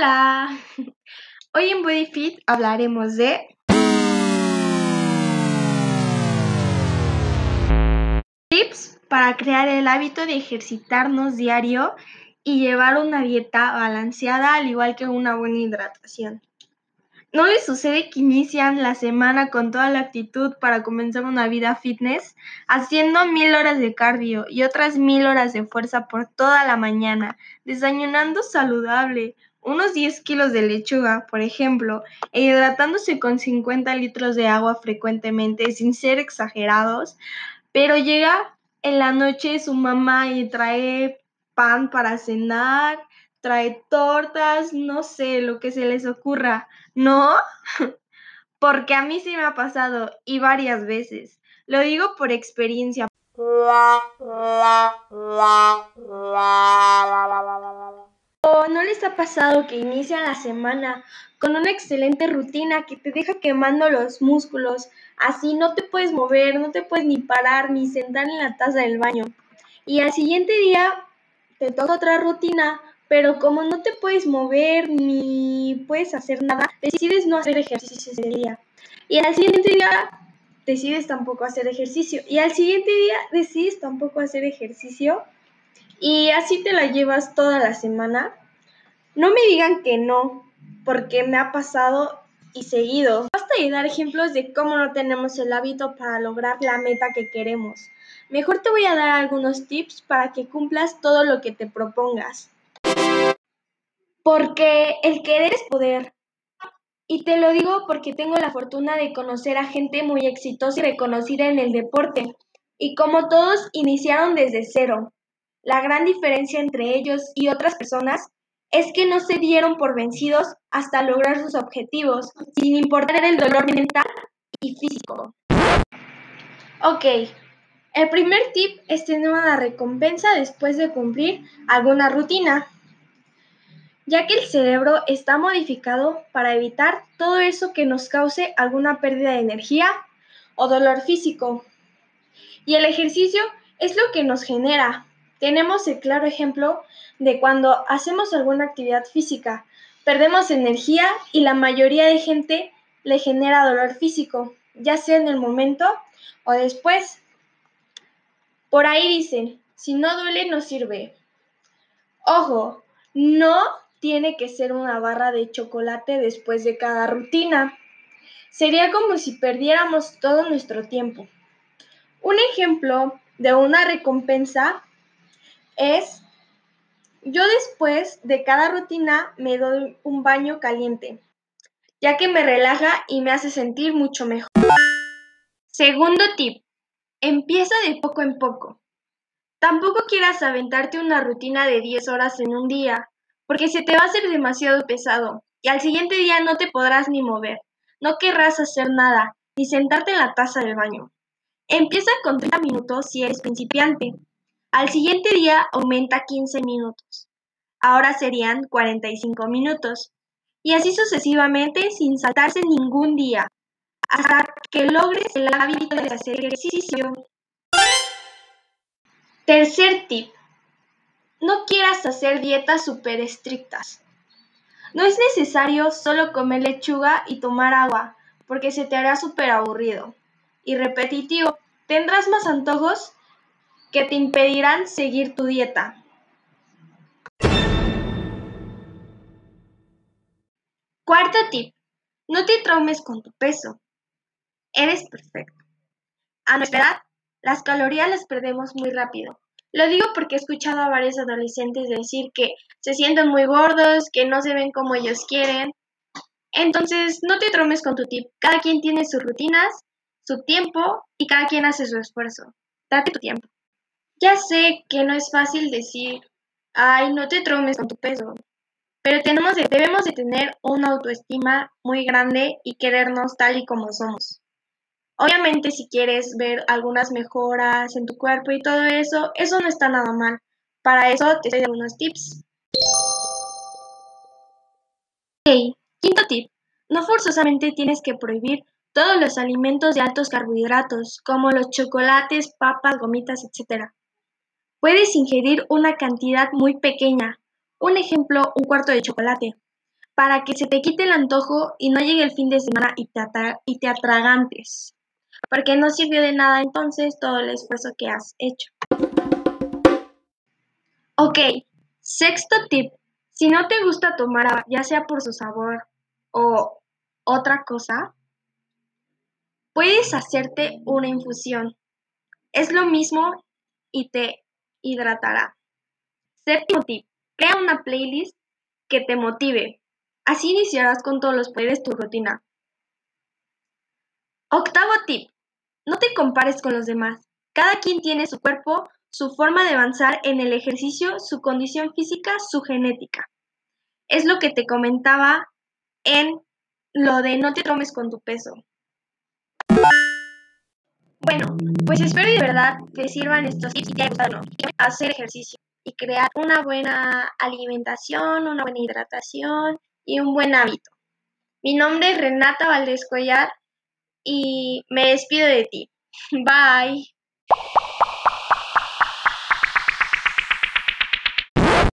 Hola, hoy en BodyFit hablaremos de tips para crear el hábito de ejercitarnos diario y llevar una dieta balanceada al igual que una buena hidratación. ¿No les sucede que inician la semana con toda la actitud para comenzar una vida fitness, haciendo mil horas de cardio y otras mil horas de fuerza por toda la mañana, desayunando saludable, unos 10 kilos de lechuga, por ejemplo, e hidratándose con 50 litros de agua frecuentemente, sin ser exagerados, pero llega en la noche su mamá y trae pan para cenar, trae tortas, no sé, lo que se les ocurra, ¿no? Porque a mí sí me ha pasado y varias veces. Lo digo por experiencia. que inician la semana con una excelente rutina que te deja quemando los músculos? Así no te puedes mover, no te puedes ni parar ni sentar en la taza del baño. Y al siguiente día te toca otra rutina pero como no te puedes mover ni puedes hacer nada, decides no hacer ejercicio ese día. Y al siguiente día decides tampoco hacer ejercicio. Y al siguiente día decides tampoco hacer ejercicio. Y así te la llevas toda la semana. No me digan que no, porque me ha pasado y seguido. Basta de dar ejemplos de cómo no tenemos el hábito para lograr la meta que queremos. Mejor te voy a dar algunos tips para que cumplas todo lo que te propongas. Porque el querer es poder. Y te lo digo porque tengo la fortuna de conocer a gente muy exitosa y reconocida en el deporte. Y como todos iniciaron desde cero. La gran diferencia entre ellos y otras personas es que no se dieron por vencidos hasta lograr sus objetivos, sin importar el dolor mental y físico. Ok, el primer tip es tener una recompensa después de cumplir alguna rutina ya que el cerebro está modificado para evitar todo eso que nos cause alguna pérdida de energía o dolor físico. Y el ejercicio es lo que nos genera. Tenemos el claro ejemplo de cuando hacemos alguna actividad física, perdemos energía y la mayoría de gente le genera dolor físico, ya sea en el momento o después. Por ahí dicen, si no duele no sirve. Ojo, no tiene que ser una barra de chocolate después de cada rutina. Sería como si perdiéramos todo nuestro tiempo. Un ejemplo de una recompensa es, yo después de cada rutina me doy un baño caliente, ya que me relaja y me hace sentir mucho mejor. Segundo tip, empieza de poco en poco. Tampoco quieras aventarte una rutina de 10 horas en un día, porque se te va a hacer demasiado pesado y al siguiente día no te podrás ni mover, no querrás hacer nada, ni sentarte en la taza del baño. Empieza con 30 minutos si eres principiante. Al siguiente día aumenta 15 minutos. Ahora serían 45 minutos. Y así sucesivamente sin saltarse ningún día, hasta que logres el hábito de hacer ejercicio. Tercer tip. No quieras hacer dietas súper estrictas. No es necesario solo comer lechuga y tomar agua, porque se te hará súper aburrido y repetitivo. Tendrás más antojos que te impedirán seguir tu dieta. Cuarto tip. No te traumes con tu peso. Eres perfecto. A nuestra edad, las calorías las perdemos muy rápido lo digo porque he escuchado a varios adolescentes decir que se sienten muy gordos, que no se ven como ellos quieren. Entonces, no te tromes con tu tip. Cada quien tiene sus rutinas, su tiempo y cada quien hace su esfuerzo. Date tu tiempo. Ya sé que no es fácil decir, ay, no te tromes con tu peso, pero tenemos debemos de tener una autoestima muy grande y querernos tal y como somos. Obviamente si quieres ver algunas mejoras en tu cuerpo y todo eso, eso no está nada mal. Para eso te doy algunos tips. Ok, quinto tip. No forzosamente tienes que prohibir todos los alimentos de altos carbohidratos, como los chocolates, papas, gomitas, etc. Puedes ingerir una cantidad muy pequeña, un ejemplo, un cuarto de chocolate, para que se te quite el antojo y no llegue el fin de semana y te, y te atragantes. Porque no sirvió de nada entonces todo el esfuerzo que has hecho. Ok, sexto tip. Si no te gusta tomar agua, ya sea por su sabor o otra cosa, puedes hacerte una infusión. Es lo mismo y te hidratará. Séptimo tip. Crea una playlist que te motive. Así iniciarás con todos los poderes tu rutina. Octavo tip. No te compares con los demás. Cada quien tiene su cuerpo, su forma de avanzar en el ejercicio, su condición física, su genética. Es lo que te comentaba en lo de no te tomes con tu peso. Bueno, pues espero de verdad que sirvan estos tips y te haya hacer ejercicio y crear una buena alimentación, una buena hidratación y un buen hábito. Mi nombre es Renata Valdés Collar y me despido de ti. Bye.